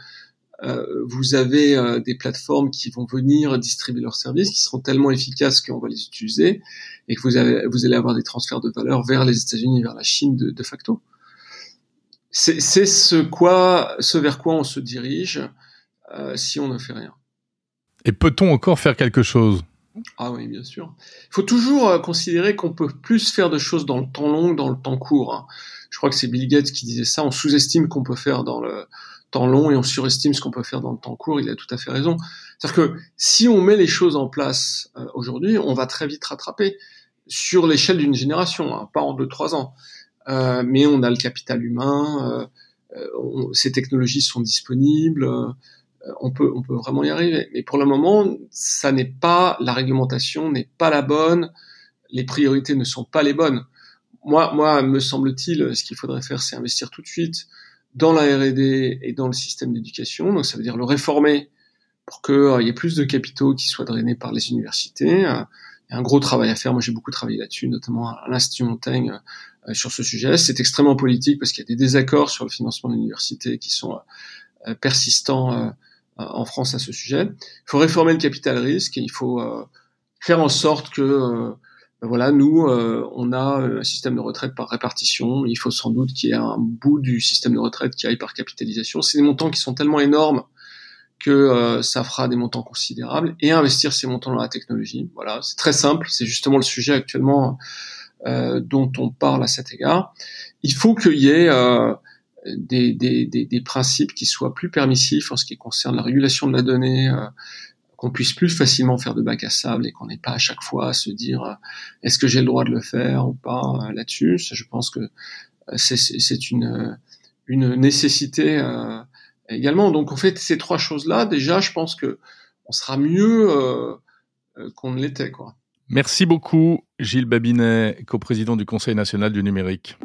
[SPEAKER 5] euh, vous avez euh, des plateformes qui vont venir distribuer leurs services, qui seront tellement efficaces qu'on va les utiliser, et que vous, avez, vous allez avoir des transferts de valeur vers les États-Unis, vers la Chine de, de facto. C'est ce ce vers quoi on se dirige euh, si on ne fait rien.
[SPEAKER 1] Et peut-on encore faire quelque chose?
[SPEAKER 5] Ah oui, bien sûr. Il faut toujours euh, considérer qu'on peut plus faire de choses dans le temps long que dans le temps court. Hein. Je crois que c'est Bill Gates qui disait ça. On sous-estime qu'on peut faire dans le temps long et on surestime ce qu'on peut faire dans le temps court. Il a tout à fait raison. C'est-à-dire que si on met les choses en place euh, aujourd'hui, on va très vite rattraper sur l'échelle d'une génération, hein, pas en deux trois ans. Euh, mais on a le capital humain. ces technologies sont disponibles on peut, on peut vraiment y arriver. Mais pour le moment, ça n'est pas, la réglementation n'est pas la bonne, les priorités ne sont pas les bonnes. Moi, moi, me semble-t-il, ce qu'il faudrait faire, c'est investir tout de suite dans la R&D et dans le système d'éducation. Donc, ça veut dire le réformer pour qu'il euh, y ait plus de capitaux qui soient drainés par les universités. Euh, il y a un gros travail à faire. Moi, j'ai beaucoup travaillé là-dessus, notamment à l'Institut Montaigne sur ce sujet. C'est extrêmement politique parce qu'il y a des désaccords sur le financement de l'université qui sont persistants en France à ce sujet. Il faut réformer le capital risque et il faut euh, faire en sorte que euh, ben voilà, nous, euh, on a un système de retraite par répartition. Il faut sans doute qu'il y ait un bout du système de retraite qui aille par capitalisation. C'est des montants qui sont tellement énormes que ça fera des montants considérables et investir ces montants dans la technologie. Voilà, c'est très simple. C'est justement le sujet actuellement dont on parle à cet égard. Il faut qu'il y ait des, des, des, des, principes qui soient plus permissifs en ce qui concerne la régulation de la donnée, euh, qu'on puisse plus facilement faire de bac à sable et qu'on n'ait pas à chaque fois à se dire euh, est-ce que j'ai le droit de le faire ou pas euh, là-dessus. Je pense que c'est une, une nécessité également. Donc en fait ces trois choses-là, déjà, je pense que on sera mieux qu'on ne l'était.
[SPEAKER 1] Merci beaucoup, Gilles Babinet, coprésident du Conseil national du numérique.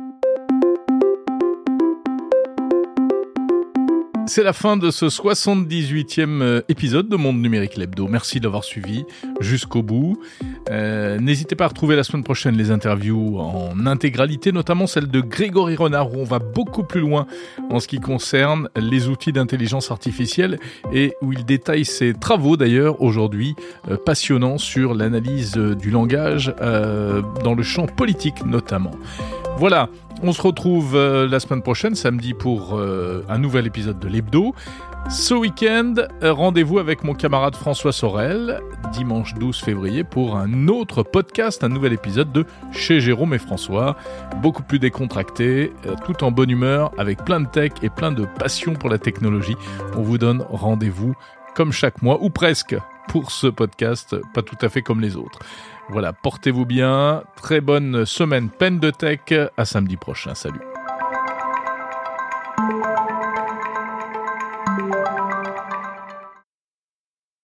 [SPEAKER 1] C'est la fin de ce 78e euh, épisode de Monde Numérique Lebdo. Merci d'avoir suivi jusqu'au bout. Euh, N'hésitez pas à retrouver la semaine prochaine les interviews en intégralité, notamment celle de Grégory Renard, où on va beaucoup plus loin en ce qui concerne les outils d'intelligence artificielle et où il détaille ses travaux d'ailleurs aujourd'hui euh, passionnants sur l'analyse du langage dans le champ politique notamment. Voilà, on se retrouve euh, la semaine prochaine, samedi, pour euh, un nouvel épisode de l'Hebdo. Ce week-end, euh, rendez-vous avec mon camarade François Sorel, dimanche 12 février, pour un autre podcast, un nouvel épisode de Chez Jérôme et François. Beaucoup plus décontracté, tout en bonne humeur, avec plein de tech et plein de passion pour la technologie. On vous donne rendez-vous comme chaque mois, ou presque, pour ce podcast, pas tout à fait comme les autres. Voilà, portez-vous bien, très bonne semaine peine de tech, à samedi prochain, salut.